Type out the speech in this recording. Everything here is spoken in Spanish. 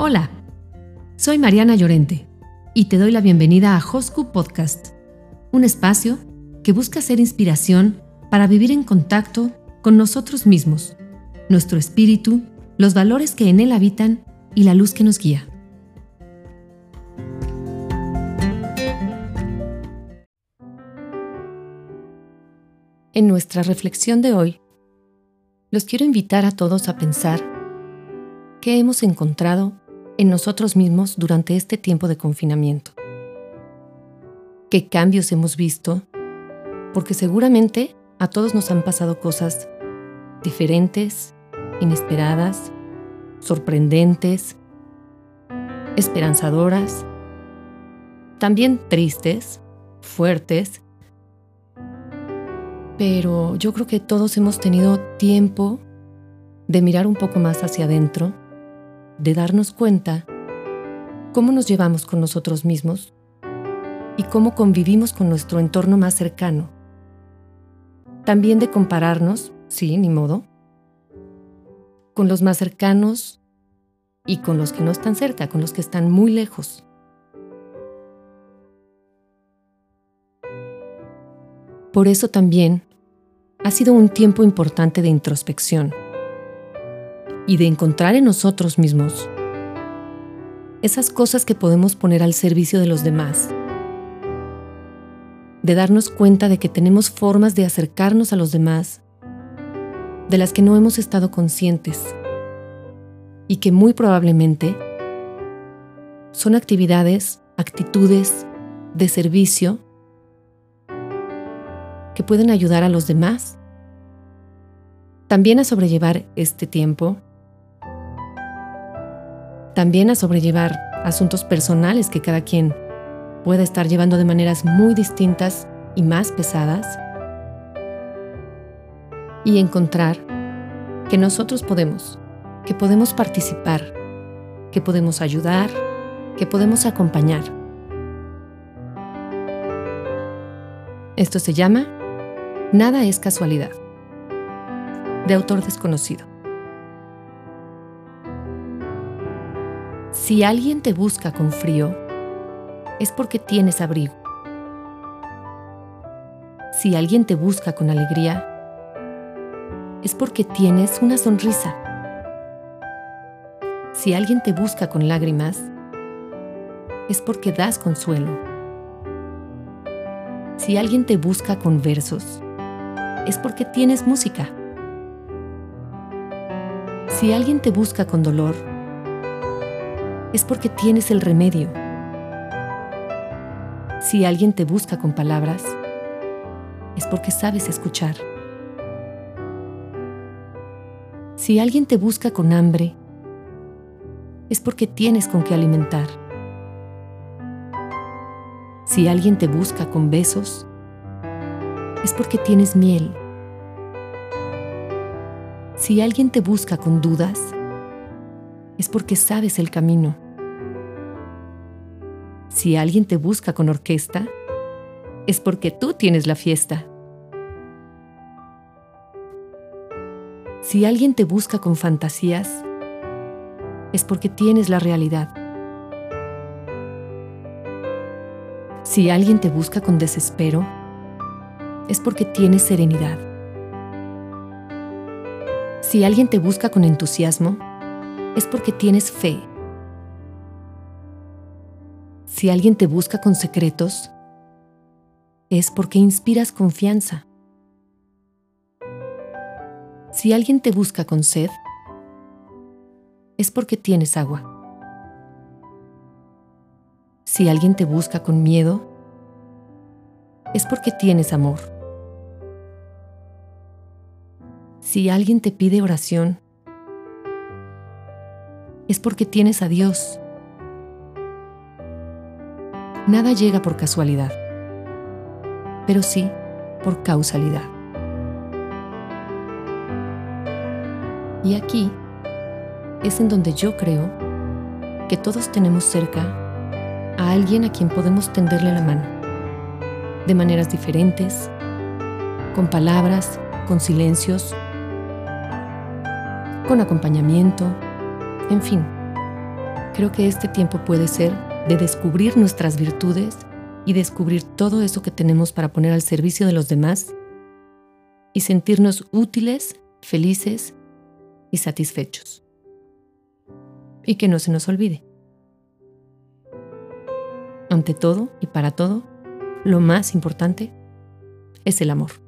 Hola, soy Mariana Llorente y te doy la bienvenida a Hosku Podcast, un espacio que busca ser inspiración para vivir en contacto con nosotros mismos, nuestro espíritu, los valores que en él habitan y la luz que nos guía. En nuestra reflexión de hoy, los quiero invitar a todos a pensar qué hemos encontrado en nosotros mismos durante este tiempo de confinamiento. ¿Qué cambios hemos visto? Porque seguramente a todos nos han pasado cosas diferentes, inesperadas, sorprendentes, esperanzadoras, también tristes, fuertes, pero yo creo que todos hemos tenido tiempo de mirar un poco más hacia adentro de darnos cuenta cómo nos llevamos con nosotros mismos y cómo convivimos con nuestro entorno más cercano. También de compararnos, sí, ni modo, con los más cercanos y con los que no están cerca, con los que están muy lejos. Por eso también ha sido un tiempo importante de introspección y de encontrar en nosotros mismos esas cosas que podemos poner al servicio de los demás, de darnos cuenta de que tenemos formas de acercarnos a los demás, de las que no hemos estado conscientes y que muy probablemente son actividades, actitudes de servicio que pueden ayudar a los demás también a sobrellevar este tiempo también a sobrellevar asuntos personales que cada quien puede estar llevando de maneras muy distintas y más pesadas, y encontrar que nosotros podemos, que podemos participar, que podemos ayudar, que podemos acompañar. Esto se llama Nada es casualidad, de autor desconocido. Si alguien te busca con frío, es porque tienes abrigo. Si alguien te busca con alegría, es porque tienes una sonrisa. Si alguien te busca con lágrimas, es porque das consuelo. Si alguien te busca con versos, es porque tienes música. Si alguien te busca con dolor, es porque tienes el remedio. Si alguien te busca con palabras, es porque sabes escuchar. Si alguien te busca con hambre, es porque tienes con qué alimentar. Si alguien te busca con besos, es porque tienes miel. Si alguien te busca con dudas, es porque sabes el camino. Si alguien te busca con orquesta, es porque tú tienes la fiesta. Si alguien te busca con fantasías, es porque tienes la realidad. Si alguien te busca con desespero, es porque tienes serenidad. Si alguien te busca con entusiasmo, es porque tienes fe. Si alguien te busca con secretos, es porque inspiras confianza. Si alguien te busca con sed, es porque tienes agua. Si alguien te busca con miedo, es porque tienes amor. Si alguien te pide oración, es porque tienes a Dios. Nada llega por casualidad, pero sí por causalidad. Y aquí es en donde yo creo que todos tenemos cerca a alguien a quien podemos tenderle la mano, de maneras diferentes, con palabras, con silencios, con acompañamiento, en fin, creo que este tiempo puede ser de descubrir nuestras virtudes y descubrir todo eso que tenemos para poner al servicio de los demás y sentirnos útiles, felices y satisfechos. Y que no se nos olvide. Ante todo y para todo, lo más importante es el amor.